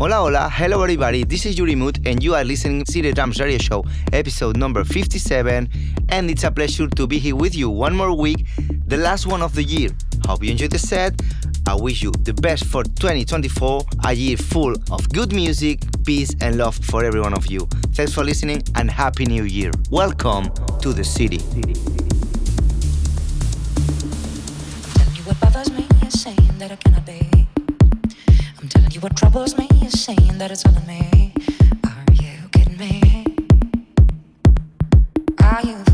Hola, hola, hello everybody, this is Uri Mood and you are listening to the Drums Radio Show, episode number 57, and it's a pleasure to be here with you one more week, the last one of the year. Hope you enjoyed the set. I wish you the best for 2024, a year full of good music, peace, and love for every one of you. Thanks for listening and Happy New Year. Welcome to the city. Telling you what bothers me saying that I cannot be. What troubles me is saying that it's all me. Are you kidding me? Are you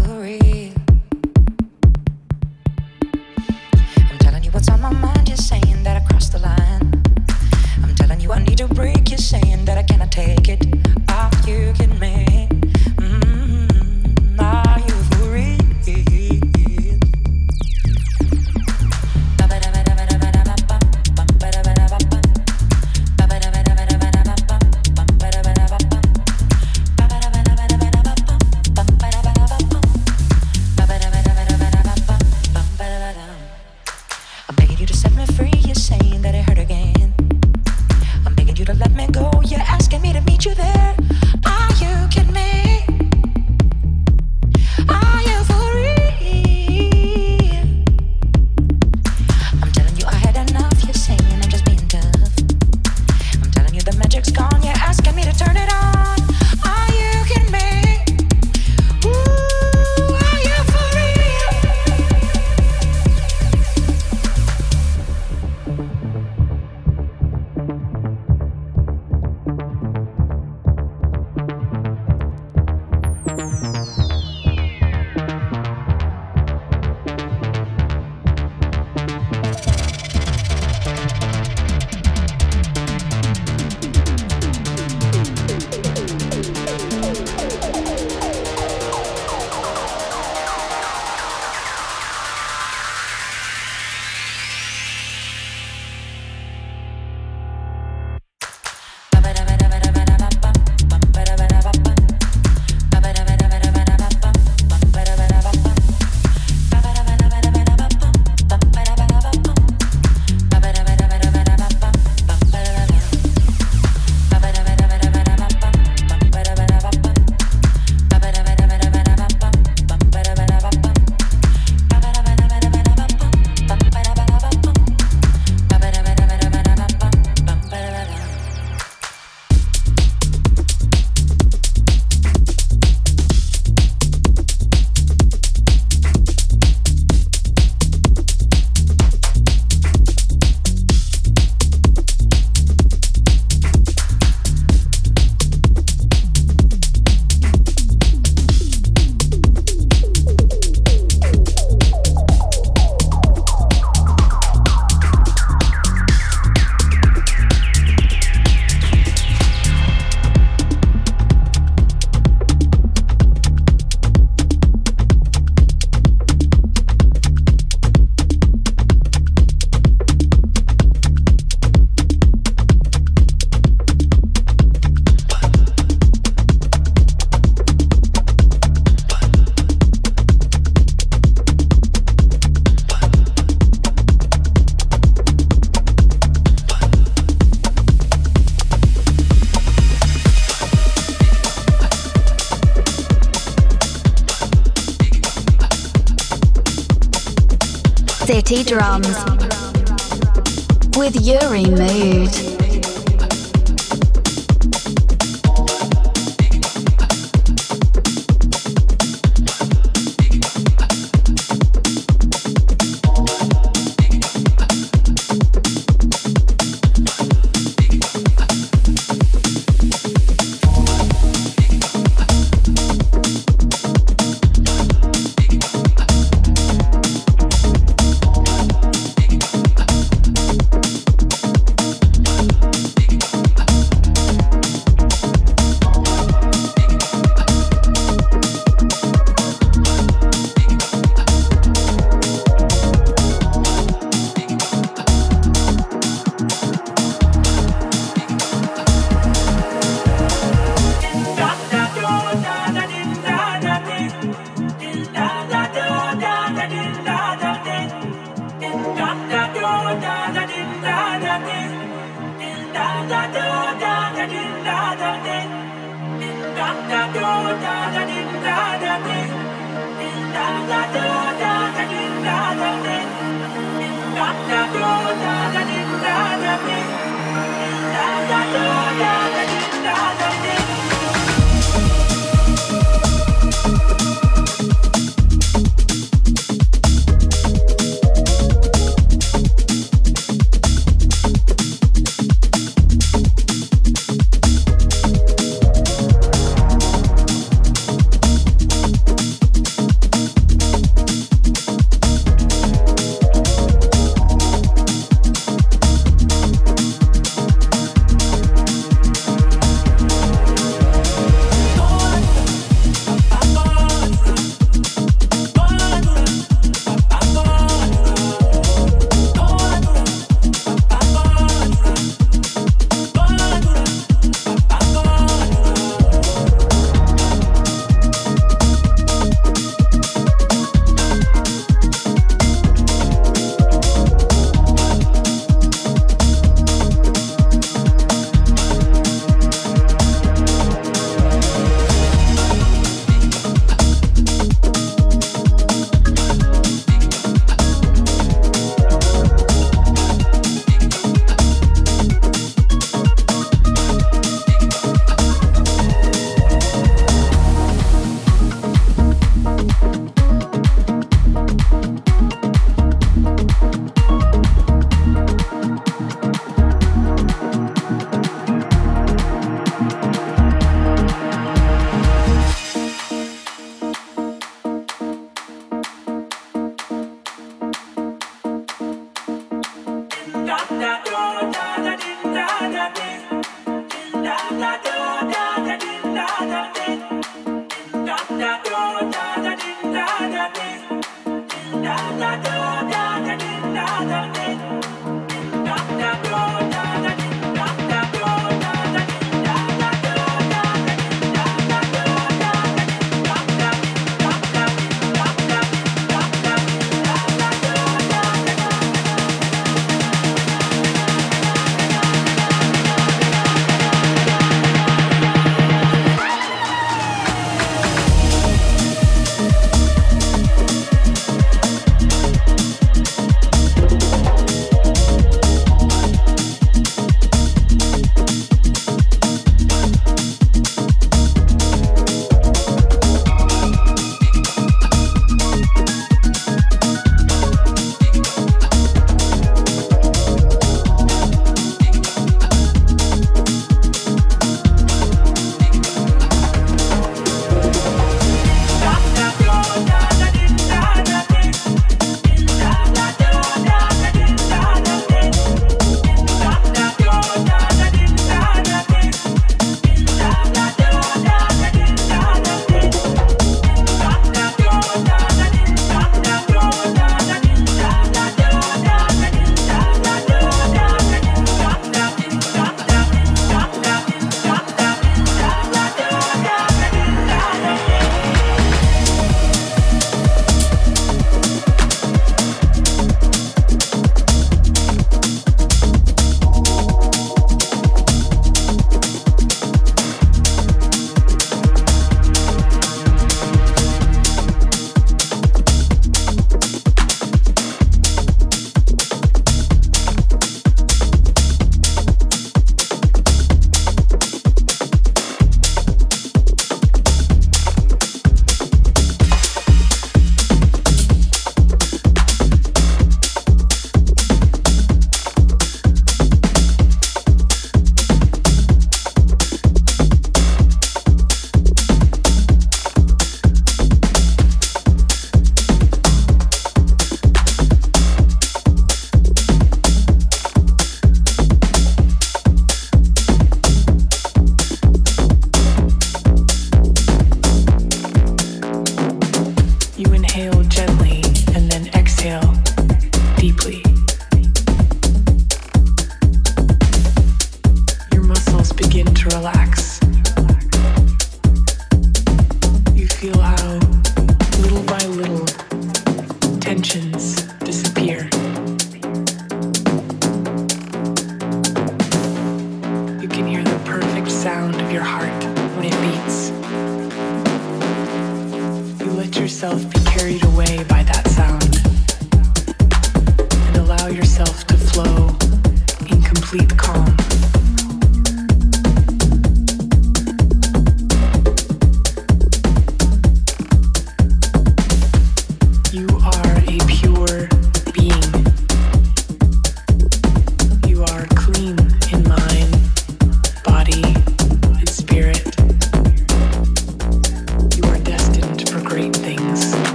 Drums. With Uri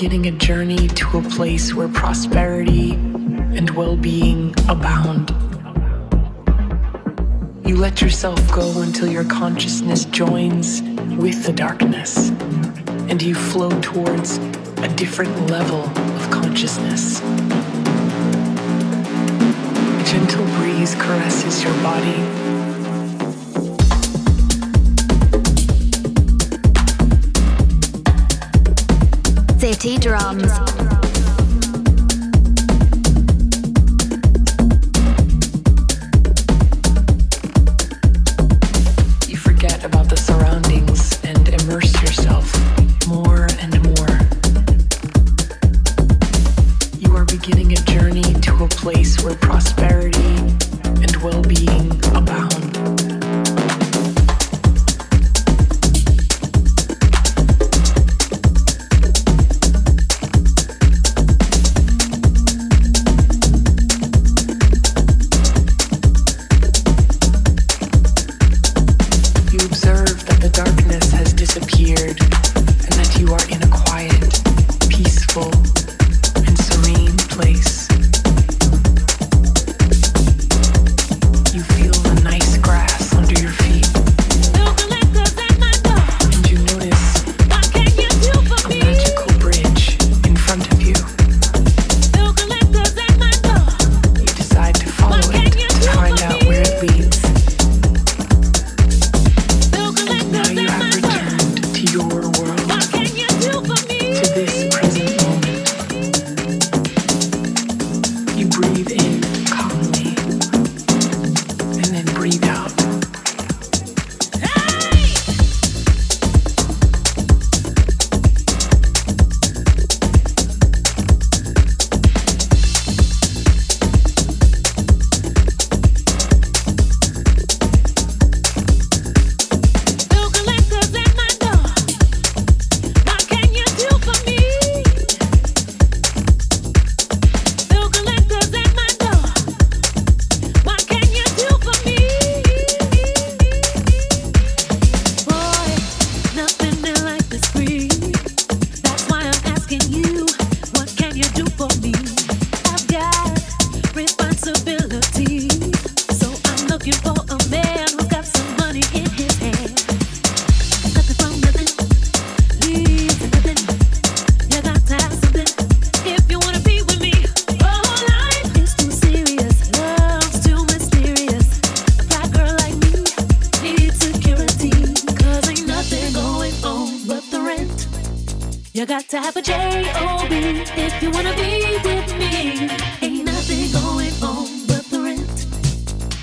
beginning a journey to a place where prosperity and well being abound. You let yourself go until your consciousness joins with the darkness, and you flow towards a different level of consciousness. A gentle breeze caresses your body. City Drums.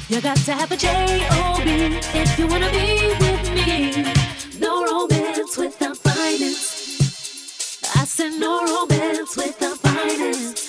You got to have a J-O-B if you wanna be with me. No romance without finance. I said no romance without finance.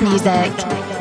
Music.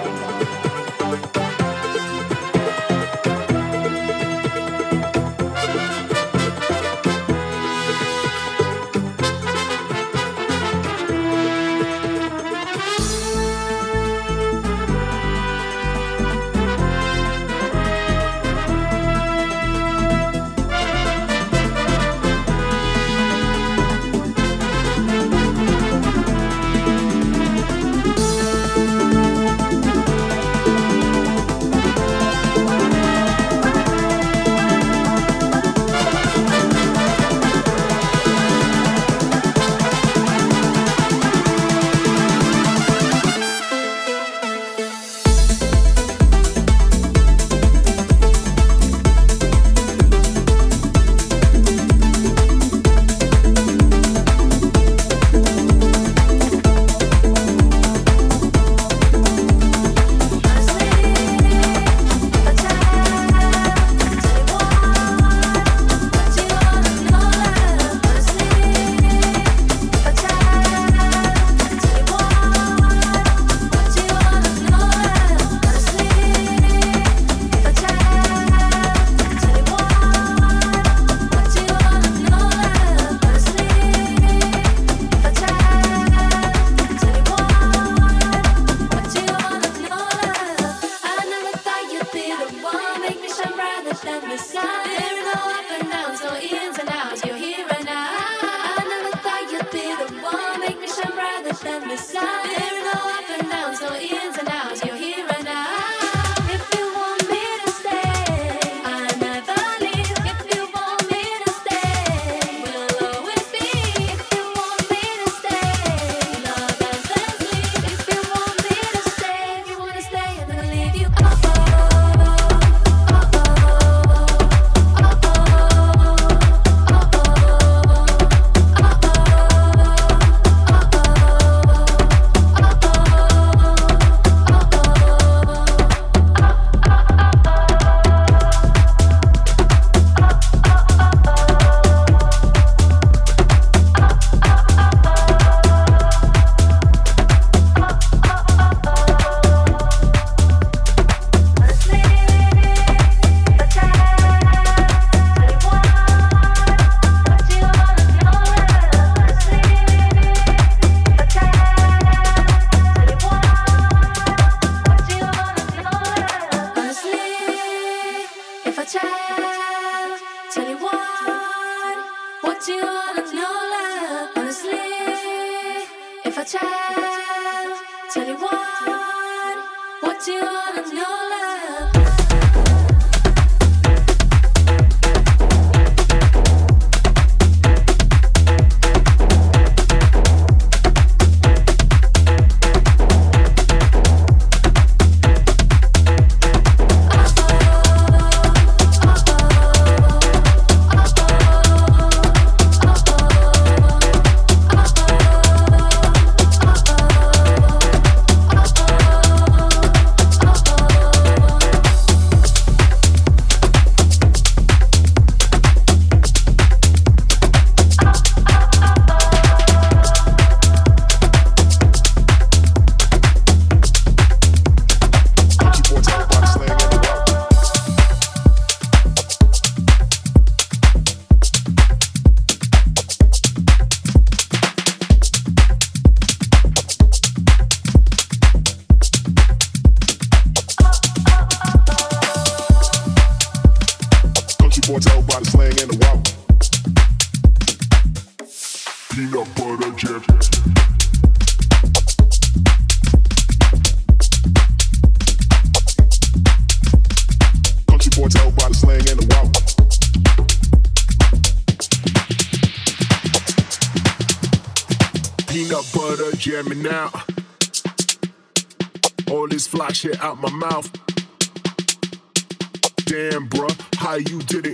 you did it.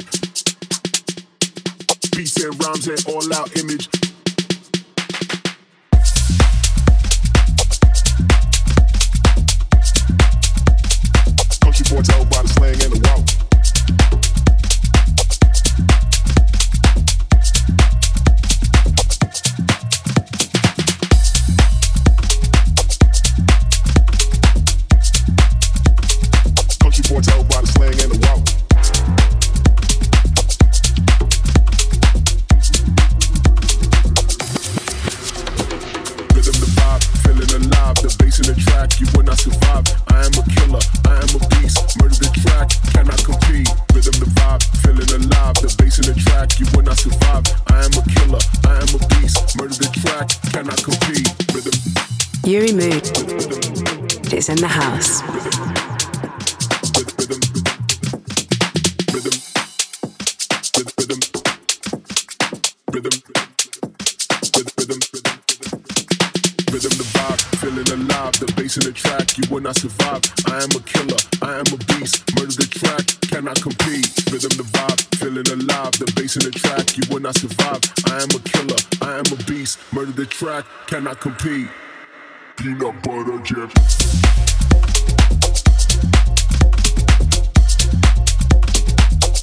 Cannot compete. Rhythm the vibe, feeling alive. The bass in the track, you will not survive. I am a killer, I am a beast. Murder the track, cannot compete. Peanut butter jet.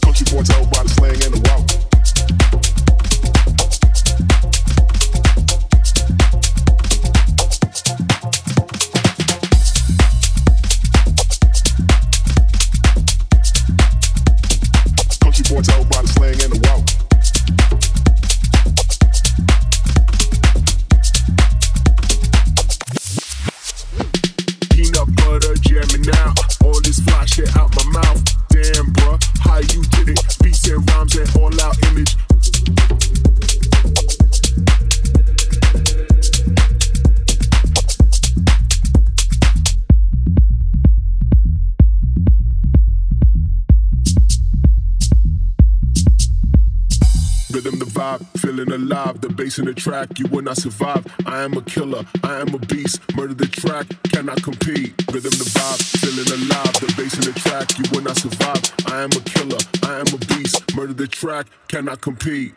Country boy tell by the slang and the route. bass in the track, you will not survive. I am a killer, I am a beast. Murder the track, cannot compete. Rhythm the vibe, feeling alive. The bass in the track, you will not survive. I am a killer, I am a beast. Murder the track, cannot compete.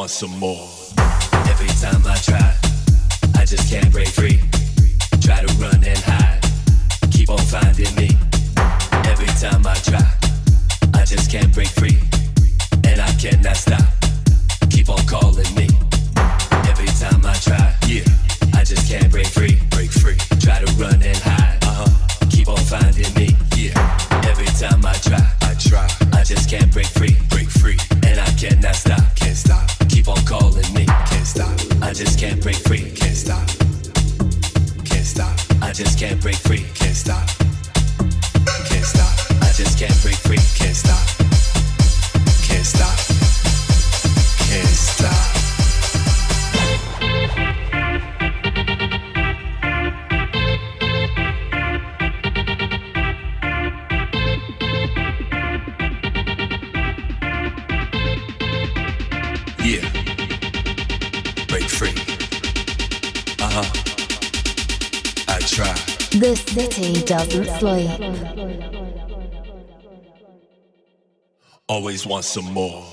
Want some more. Sleep. Always want some more.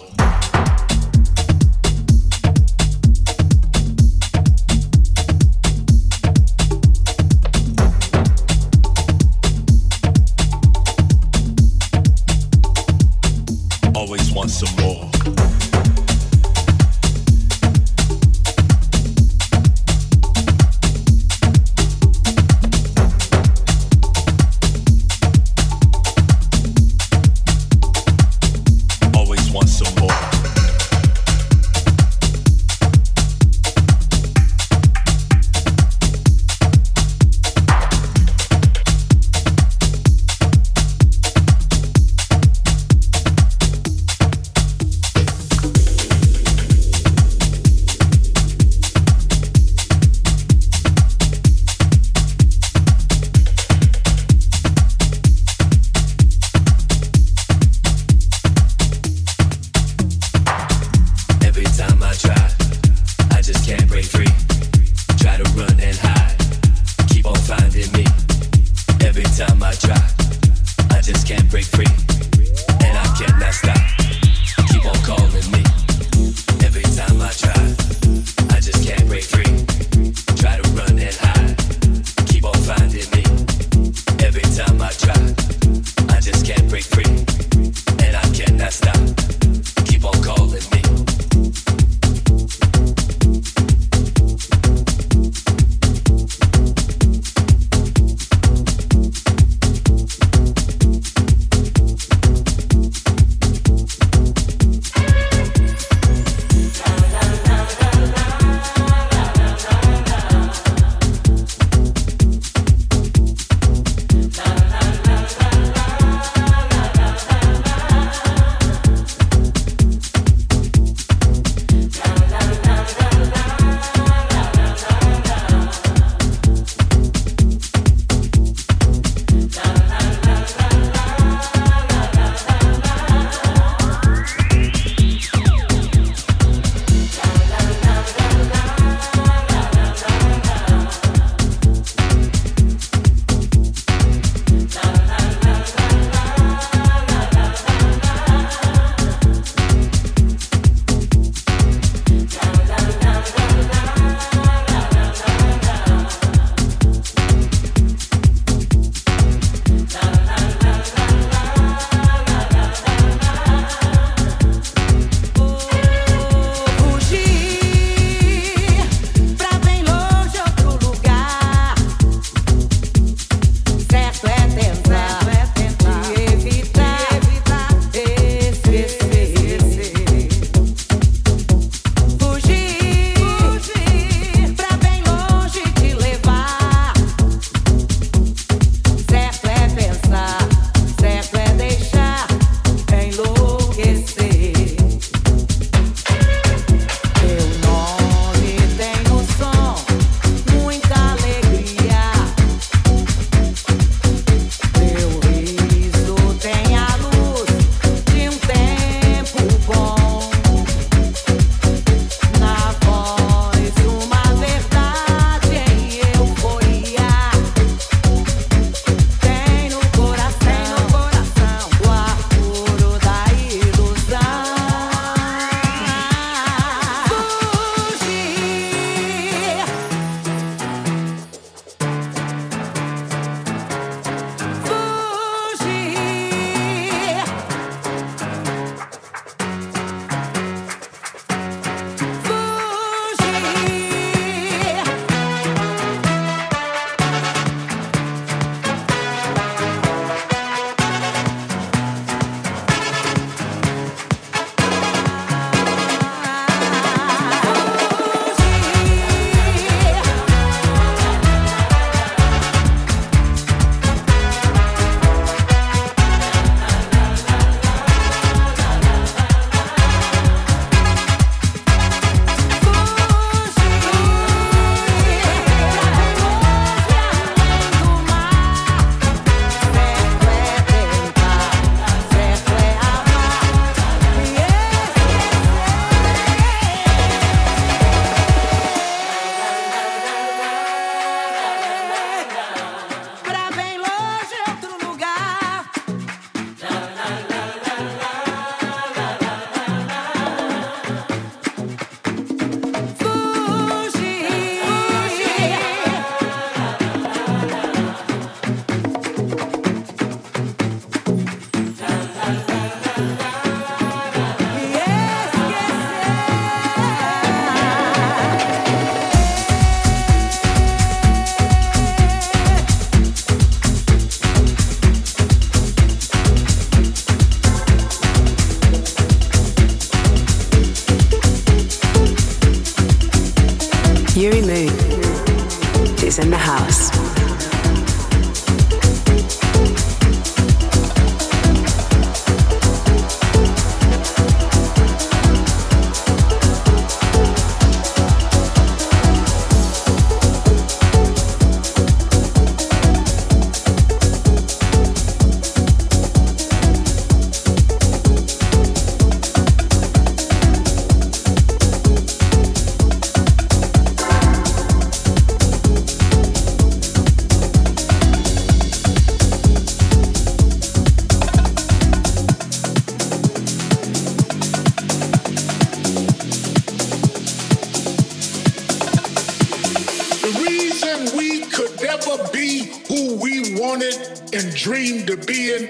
and dreamed of being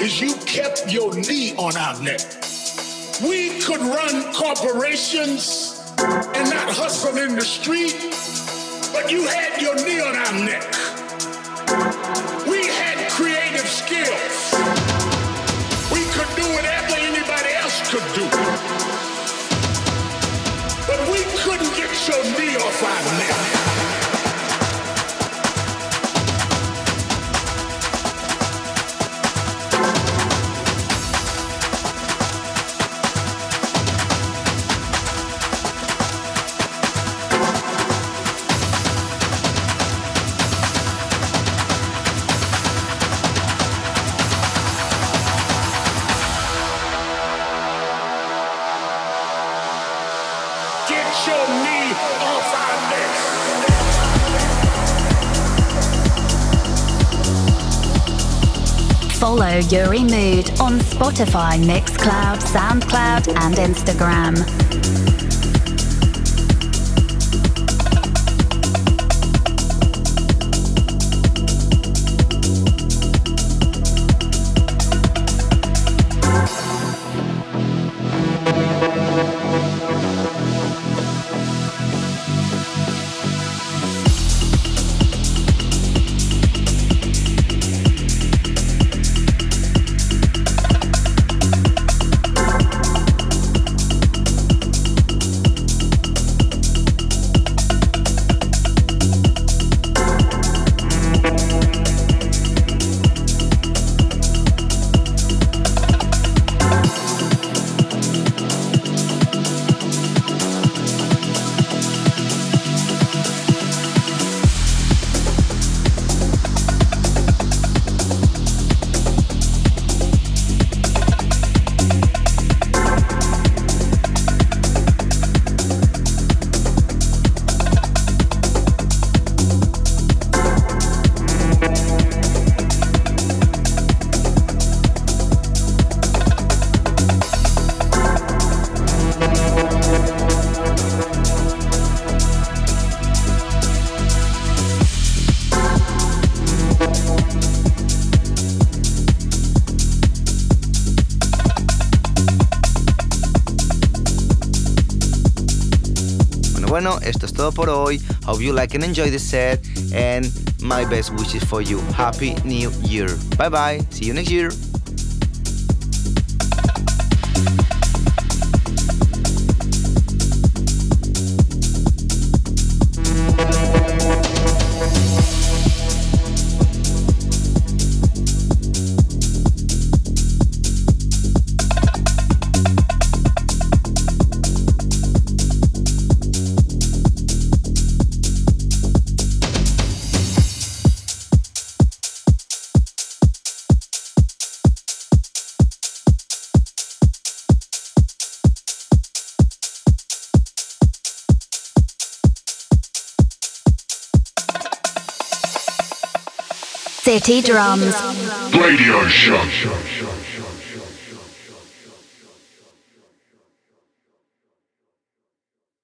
is you kept your knee on our neck. We could run corporations and not hustle in the street, but you had your knee on our neck. We had creative skills. Follow Uri Mood on Spotify, Mixcloud, SoundCloud, and Instagram. Todo por hoy. Hope you like and enjoy the set. And my best wishes for you. Happy New Year. Bye bye. See you next year. City Drums. Radio Show.